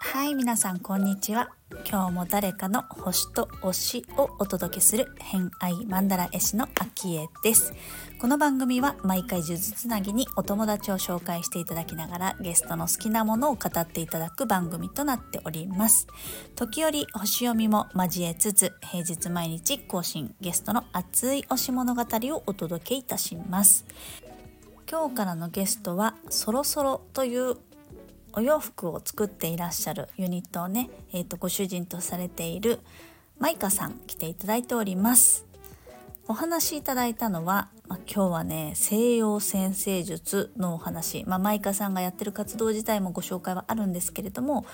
はい皆さんこんにちは。今日も誰かの星と推しをお届けする偏愛マンダラ絵師のアキエです。この番組は毎回呪術つなぎにお友達を紹介していただきながらゲストの好きなものを語っていただく番組となっております。時折星読みも交えつつ平日毎日更新ゲストの熱い推し物語をお届けいたします。今日からのゲストはそろそろというお洋服を作っていらっしゃるユニットをね、えー、とご主人とされているマイカさん来ていただいております。お話しいただいたのは、まあ、今日はね西洋先生術のお話、まあ、マイカさんがやってる活動自体もご紹介はあるんですけれども、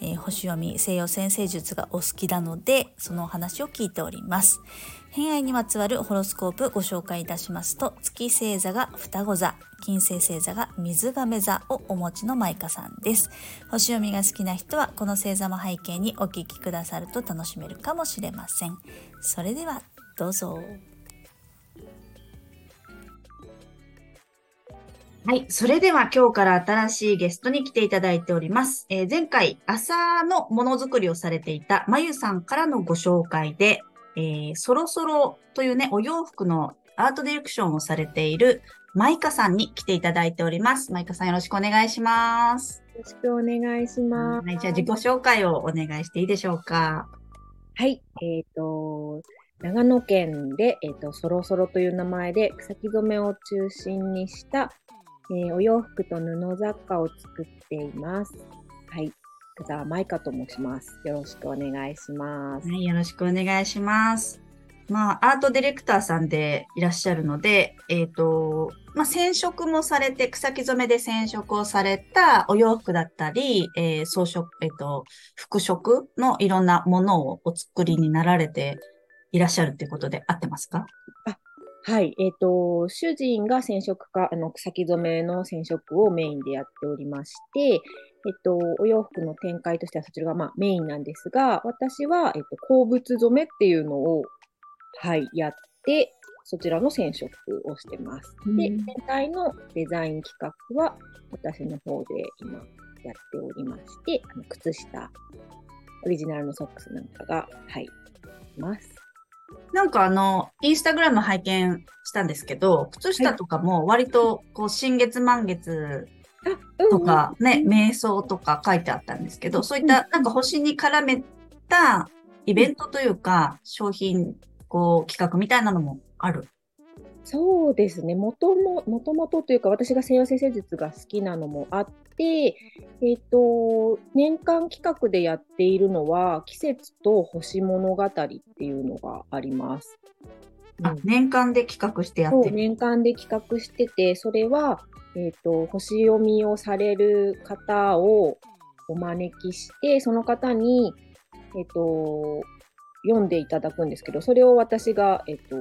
えー、星読み西洋先生術がお好きなのでそのお話を聞いております。偏愛にまつわるホロスコープご紹介いたしますと月星座が双子座金星星座が水亀座をお持ちのマイカさんです星読みが好きな人はこの星座も背景にお聞きくださると楽しめるかもしれませんそれではどうぞはい。それでは今日から新しいゲストに来ていただいております。えー、前回、朝のものづくりをされていたまゆさんからのご紹介で、えー、そろそろというね、お洋服のアートディレクションをされているマイカさんに来ていただいております。マイカさんよろしくお願いします。よろしくお願いします。はい、じゃあ自己紹介をお願いしていいでしょうか。はい、えっ、ー、と、長野県で、えっ、ー、と、そろそろという名前で草木染めを中心にした、えー、お洋服と布雑貨を作っています。はい。福沢舞香と申します。よろしくお願いします。はい、よろしくお願いします。まあ、アートディレクターさんでいらっしゃるので、えっ、ー、と、まあ、染色もされて、草木染めで染色をされたお洋服だったり、えー、装飾、えっ、ー、と、服飾のいろんなものをお作りになられていらっしゃるっていうことで合ってますか？あはい。えっ、ー、と、主人が染色家、あの、草木染めの染色をメインでやっておりまして、えっと、お洋服の展開としてはそちらがまあメインなんですが、私は、えっと、鉱物染めっていうのを、はい、やって、そちらの染色をしてます。で、全体のデザイン企画は私の方で今やっておりまして、あの靴下、オリジナルのソックスなんかが、はい、ます。なんかあの、インスタグラム拝見したんですけど、靴下とかも割とこう、新月満月とかね、瞑想とか書いてあったんですけど、そういったなんか星に絡めたイベントというか、商品、こう、企画みたいなのもあるそうですね。もとも、もともとというか、私が西洋先生術が好きなのもあって、えっ、ー、と、年間企画でやっているのは、季節と星物語っていうのがあります。あ、年間で企画してやってる。年間で企画してて、それは、えっ、ー、と、星読みをされる方をお招きして、その方に、えっ、ー、と、読んでいただくんですけど、それを私が、えっ、ー、と、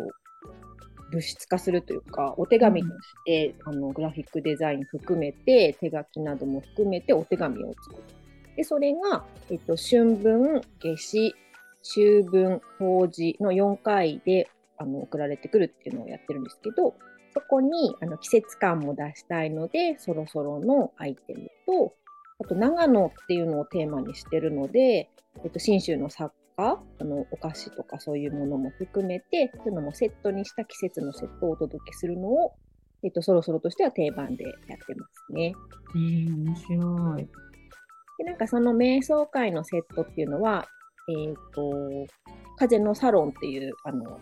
物質化するというか、お手紙として、うん、あのグラフィックデザイン含めて、手書きなども含めてお手紙を作る。で、それが、えっと、春分、夏至、秋分、冬至の4回であの送られてくるっていうのをやってるんですけど、そこにあの季節感も出したいので、そろそろのアイテムと、あと長野っていうのをテーマにしてるので、えっと、信州の作家、あのお菓子とかそういうものも含めて、そういうのもセットにした季節のセットをお届けするのを、えっと、そろそろとしては定番でやってますね。えー、面白い。で、なんかその瞑想会のセットっていうのは、えっ、ー、と、風のサロンっていう、あの、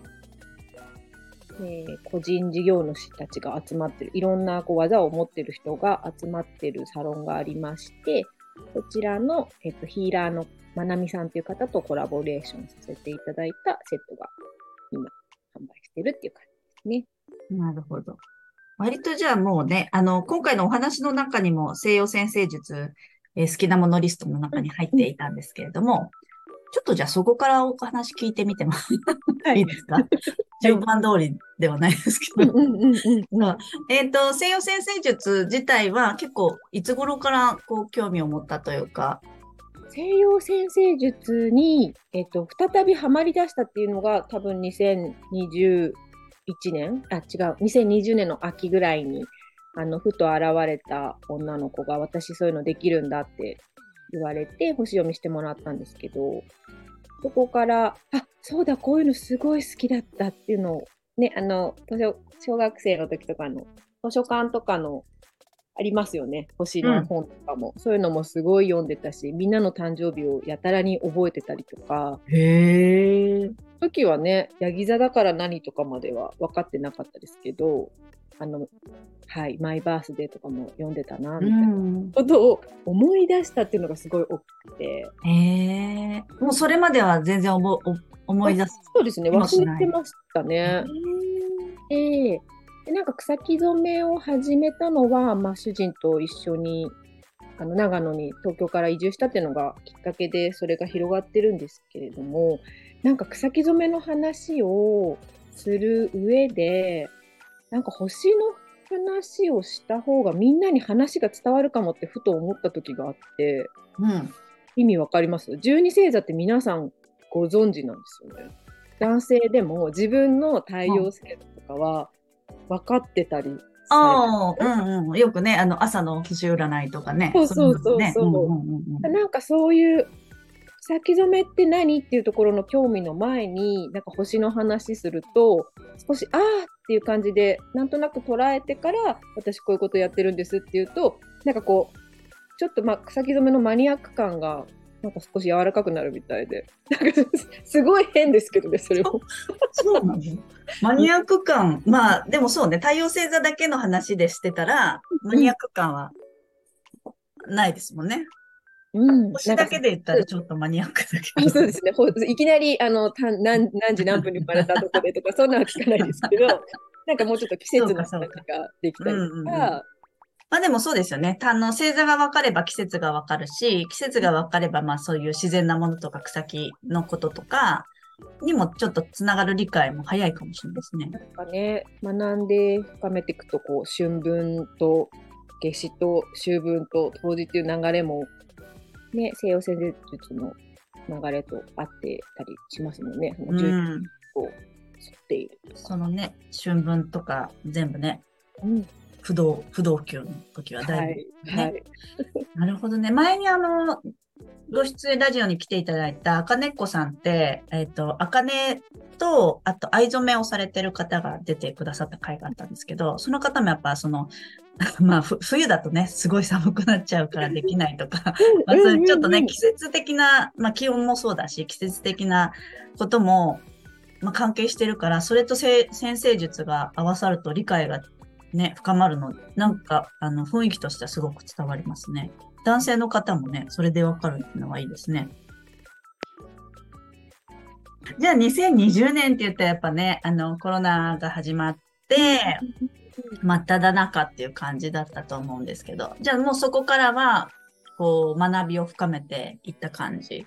えー、個人事業主たちが集まってる、いろんなこう技を持ってる人が集まってるサロンがありまして、こちらの、えっと、ヒーラーのまなみさんという方とコラボレーションさせていただいたセットが今販売してるっていう感じですね。なるほど。割とじゃあもうね、あの、今回のお話の中にも西洋先生術、えー、好きなものリストの中に入っていたんですけれども、ちょっとじゃあそこからお話聞いてみても いいですか？順番通りではないですけど。えっと、西洋先生術自体は結構いつ頃からこう興味を持ったというか、西洋先生術に、えっと、再びハマり出したっていうのが多分2021年？あ違う。2020年の秋ぐらいにあのふと現れた女の子が私そういうのできるんだって言われて星読みしてもらったんですけどそこからあそうだこういうのすごい好きだったっていうのをねあの小学生の時とかの図書館とかのありますよね。星の本とかも、うん、そういうのもすごい読んでたし、みんなの誕生日をやたらに覚えてたりとか。へえ。時はね、ヤギ座だから何とかまでは分かってなかったですけど、あの、はい、マイバースデーとかも読んでたな、みたいなことを思い出したっていうのがすごい大きくて。へえ。もうそれまでは全然思思い出す。そうですね、忘れてましたね。えー。でなんか草木染めを始めたのは、まあ、主人と一緒にあの長野に東京から移住したっていうのがきっかけでそれが広がってるんですけれどもなんか草木染めの話をする上でなんか星の話をした方がみんなに話が伝わるかもってふと思った時があって、うん、意味わかります？十二星座って皆さんご存知なんですよね。男性でも自分の太陽星座とかは分かってたりああ、うんうん。よくね、あの、朝の星占いとかね。そうそうそうそう。なんかそういう、先染めって何っていうところの興味の前に、なんか星の話すると、少し、ああっていう感じで、なんとなく捉えてから、私こういうことやってるんですっていうと、なんかこう、ちょっとまあ、草木染めのマニアック感がなんか少し柔らかくなるみたいで、なんかすごい変ですけどね、それも。そうなのマニアック感、まあ、でもそうね、太陽星座だけの話でしてたら、マニアック感はないですもんね。うん、星だけで言ったらちょっとマニアックだけど。そうですね。いきなり、あの、何何時何分に生まれたとこでとか、そんなの聞かないですけど、なんかもうちょっと季節の話ができたりとか、まあでもそうですよね。あの、星座が分かれば季節が分かるし、季節が分かれば、まあそういう自然なものとか草木のこととか、にもちょっとつながる理解も早いかもしれないですね。なんかね、学んで深めていくと、こう、春分と夏至と秋分と冬至っていう流れも、ね、西洋戦術の流れと合ってたりしますもんね。うん。を沿っている。そのね、春分とか全部ね、うん、不動、不動級の時はだいぶ、ね、はい、はい、なるほどね。前にあの、ご出演ラジオに来ていただいたあかねっこさんって、えっ、ー、と、あかねと、あと藍染めをされてる方が出てくださった回があったんですけど、その方もやっぱその、まあ、冬だとね、すごい寒くなっちゃうからできないとか、まあ、ちょっとね、季節的な、まあ、気温もそうだし、季節的なことも、まあ、関係してるから、それと先生術が合わさると理解がね、深まるの、なんか、あの、雰囲気としてはすごく伝わりますね。男性の方もね、それでわかるのはいいですね。じゃあ2020年って言ったらやっぱね、あの、コロナが始まって、真っ只中っていう感じだったと思うんですけど、じゃあもうそこからは、こう、学びを深めていった感じ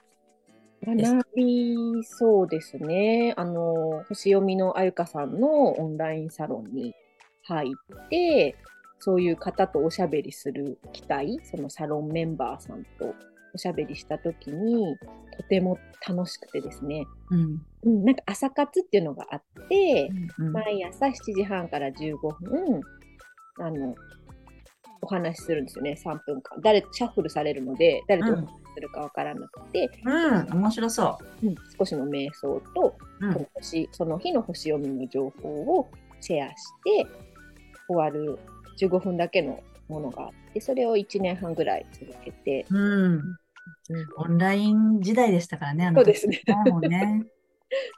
学びそうですね。あの、星読みのあゆかさんのオンラインサロンに入って、そういう方とおしゃべりする機会、そのサロンメンバーさんとおしゃべりした時に、とても楽しくてですね、うん、うん、なんか朝活っていうのがあって、うんうん、毎朝7時半から15分、あの、お話しするんですよね、3分間。誰、シャッフルされるので、誰とお話しするかわからなくて、うん、面白そう。うん、少しの瞑想と、うん、その星、その日の星読みの情報をシェアして、終わる15分だけのものがあって、それを1年半ぐらい続けて。うん。うん、オンライン時代でしたからね、あのそうですね。もうね。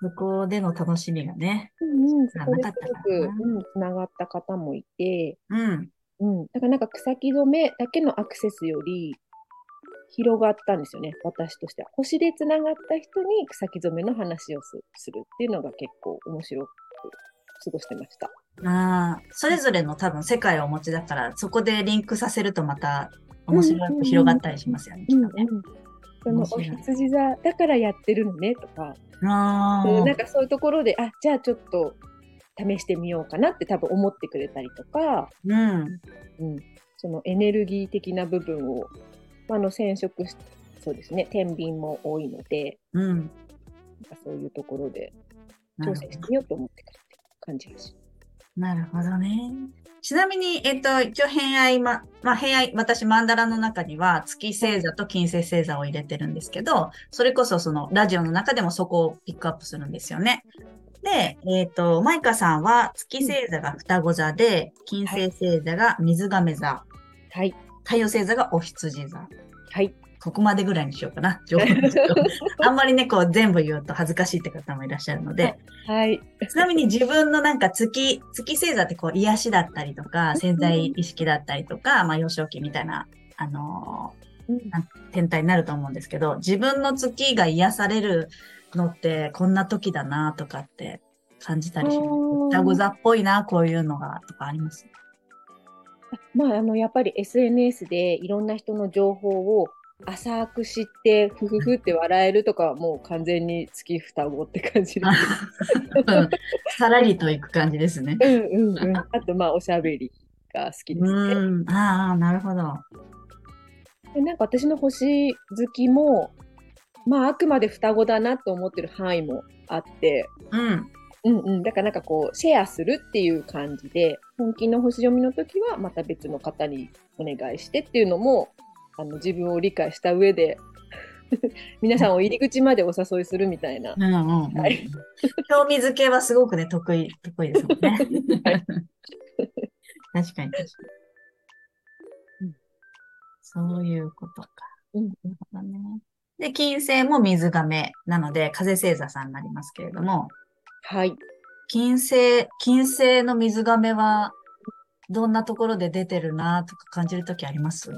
そこでの楽しみがね。うんうん、そこですごく、うん、つながった方もいて、うん。うん。だからなんか草木染めだけのアクセスより、広がったんですよね、私としては。星でつながった人に草木染めの話をするっていうのが結構面白く過ごしてました。ああ、それぞれの多分世界をお持ちだから、そこでリンクさせるとまた面白く広がったりしますよね、きっとね。そのお羊座だからやってるのねとか、あなんかそういうところで、あじゃあちょっと試してみようかなって多分思ってくれたりとか、うん、うん、そのエネルギー的な部分を、あの染色そうですね、天秤も多いので、うん。なんかそういうところで挑戦してみようと思ってからって感じがしなるほどね。ちなみに、えっと、一応、偏愛ま、まあ、偏愛、私、マンダラの中には、月星座と金星星座を入れてるんですけど、それこそ、その、ラジオの中でもそこをピックアップするんですよね。で、えっと、マイカさんは、月星座が双子座で、金星星座が水亀座、はい。太陽星座がお羊座。はい。ここまでぐらいにしようかな。情報 あんまりね、こう全部言うと恥ずかしいって方もいらっしゃるので、はい。ちなみに自分のなんか月、月星座ってこう癒しだったりとか、潜在意識だったりとか、まあ幼少期みたいな、あのうんー天体になると思うんですけど、自分の月が癒されるのってこんな時だなとかって感じたりします？双子座っぽいな、こういうのが、とかあります？まあ、あの、やっぱり SNS でいろんな人の情報を浅く知って、ふふふって笑えるとかはもう完全に月双子って感じです。う んさらりといく感じですね。うんうんうん。あと、まあ、おしゃべりが好きうですね。ん。ああ、なるほど。でなんか私の星好きも、まあ、あくまで双子だなと思ってる範囲もあって、うん。うんうん。だからなんかこう、シェアするっていう感じで、本気の星読みの時はまた別の方にお願いしてっていうのも、あの自分を理解した上で、皆さんを入り口までお誘いするみたいな。うんうんうん。はい興味づけはすごくね、得意、得意ですもんね。はい 確かに確かに。うんそういうことか。うんなるほどね。で、金星も水亀なので、風星座さんになりますけれども、はい。金星、金星の水亀は、どんなところで出てるなとか感じるときあります？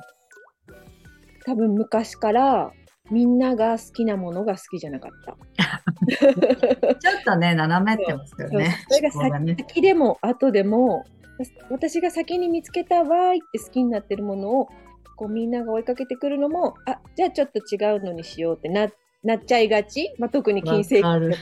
多分昔からみんなが好きなものが好きじゃなかった。ちょっとね、斜めってますよね。それが。先でも後でも私が先に見つけたわーいって好きになってるものをこうみんなが追いかけてくるのもあじゃあちょっと違うのにしようってななっちゃいがち、まあ、特に金星わかる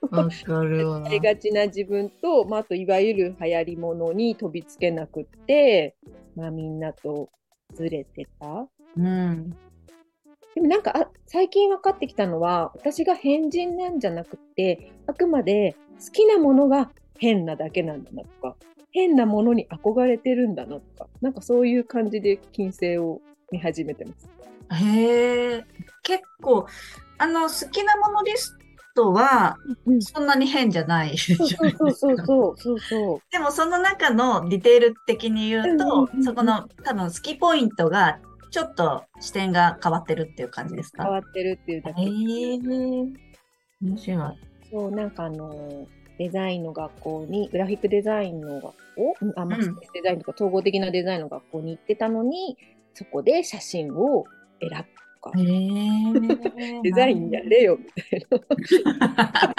とか なっちゃいがちな自分と、まあ、あといわゆる流行りものに飛びつけなくって、まあ、みんなとずれてた。うん。でもなんかあ最近分かってきたのは私が変人なんじゃなくてあくまで好きなものが変なだけなんだなとか変なものに憧れてるんだなとかなんかそういう感じで金星を見始めてます。へえ、結構、あの、好きなものリストは、うん、そんなに変じゃない。そうそうそうそうそうそうそう。でも、その中のディテール的に言ううんうんとうんう、んそこの多分好きポイントが、ちょっと視点が変わってるっていう感じですか？変わってるっていうだへけ。え、面白い。そうなんかあのデザインの学校にグラフィックデザインの学校？うんあ、まあうんデザインとか統合的なデザインの学校に行ってたのにそこで写真を選かへえ。デザインやれよみたいな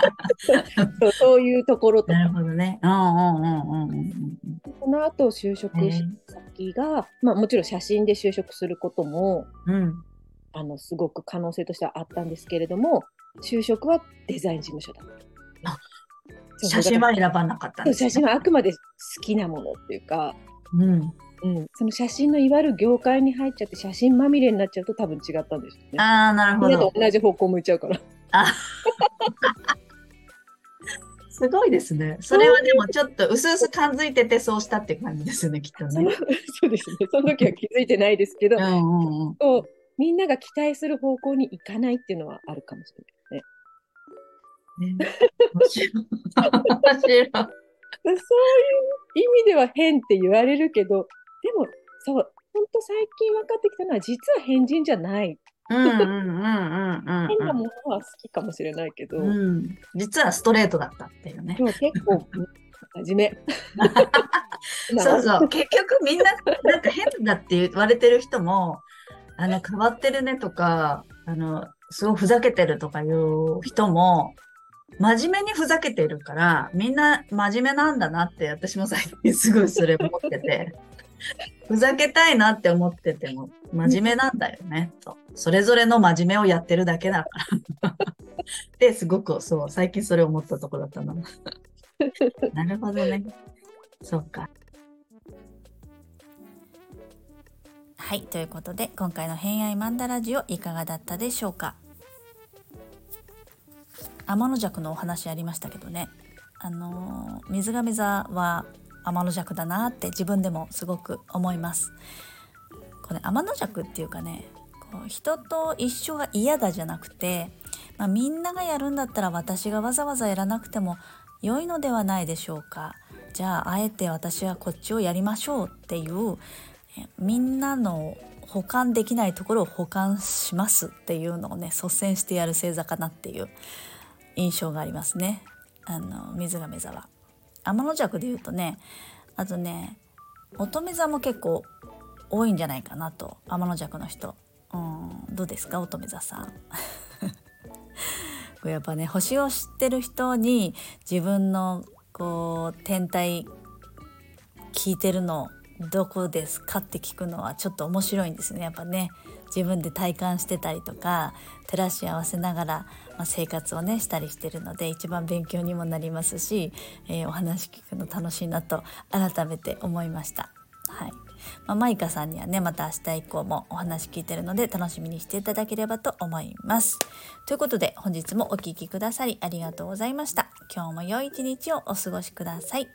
そうそういうところとかなるほどね。うんうんうんうん。その後就職した先が、まあ、もちろん写真で就職することもうん。あのすごく可能性としてはあったんですけれども就職はデザイン事務所だった。あ写真は選ばなかったんですそう写真はあくまで好きなものっていうか、うん。うん、その写真のいわゆる業界に入っちゃって写真まみれになっちゃうと多分違ったんですよね。ああ、なるほどみんなと。同じ方向向いちゃうから。あ すごいですね。それはでもちょっと薄々感づいててそうしたって感じですよね、きっとね。そうですね。その時は気づいてないですけど、うんうんみんなが期待する方向に行かないっていうのはあるかもしれないですね。ね面白い。面白い。そういう意味では変って言われるけど、でも、そう、本当最近分かってきたのは、実は変人じゃない。うんうんうんうん変なものは好きかもしれないけど、うん。うん。実はストレートだったっていうね。でも結構、うん真面目。そうそう。結局みんな、なんか変だって言われてる人も、あの、変わってるねとか、あの、すごいふざけてるとかいう人も、真面目にふざけてるから、みんな真面目なんだなって、私も最近すごいそれ思ってて、ふざけたいなって思ってても、真面目なんだよね、と。それぞれの真面目をやってるだけだから。で、すごく、そう、最近それ思ったところだったな。なるほどね。そうか。はいということで今回の「偏愛マンダラジオ」いかがだったでしょうか？天の弱のお話ありましたけどねあの水亀座は天の弱だなって自分でもすごく思います。これ天の弱っていうかねこう人と一緒が嫌だじゃなくて、まあ、みんながやるんだったら私がわざわざやらなくても良いのではないでしょうか。じゃああえて私はこっちをやりましょうっていうみんなの保管できないところを保管しますっていうのをね率先してやる星座かなっていう印象がありますね。あの水亀座は。天の弱で言うとねあとね乙女座も結構多いんじゃないかなと。天の弱の人。うん。どうですか？乙女座さん。これやっぱね星を知ってる人に自分のこう天体聞いてるのどこですかって聞くのはちょっと面白いんですね。やっぱね。自分で体感してたりとか照らし合わせながら、まあ、生活をねしたりしてるので一番勉強にもなりますし、えー、お話聞くの楽しいなと改めて思いました。はいまあ、マイカさんにはねまた明日以降もお話聞いてるので楽しみにしていただければと思います。ということで本日もお聴きくださりありがとうございました。今日も良い一日をお過ごしください。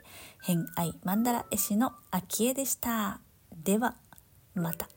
偏愛マンダラ絵師の秋江でした。ではまた。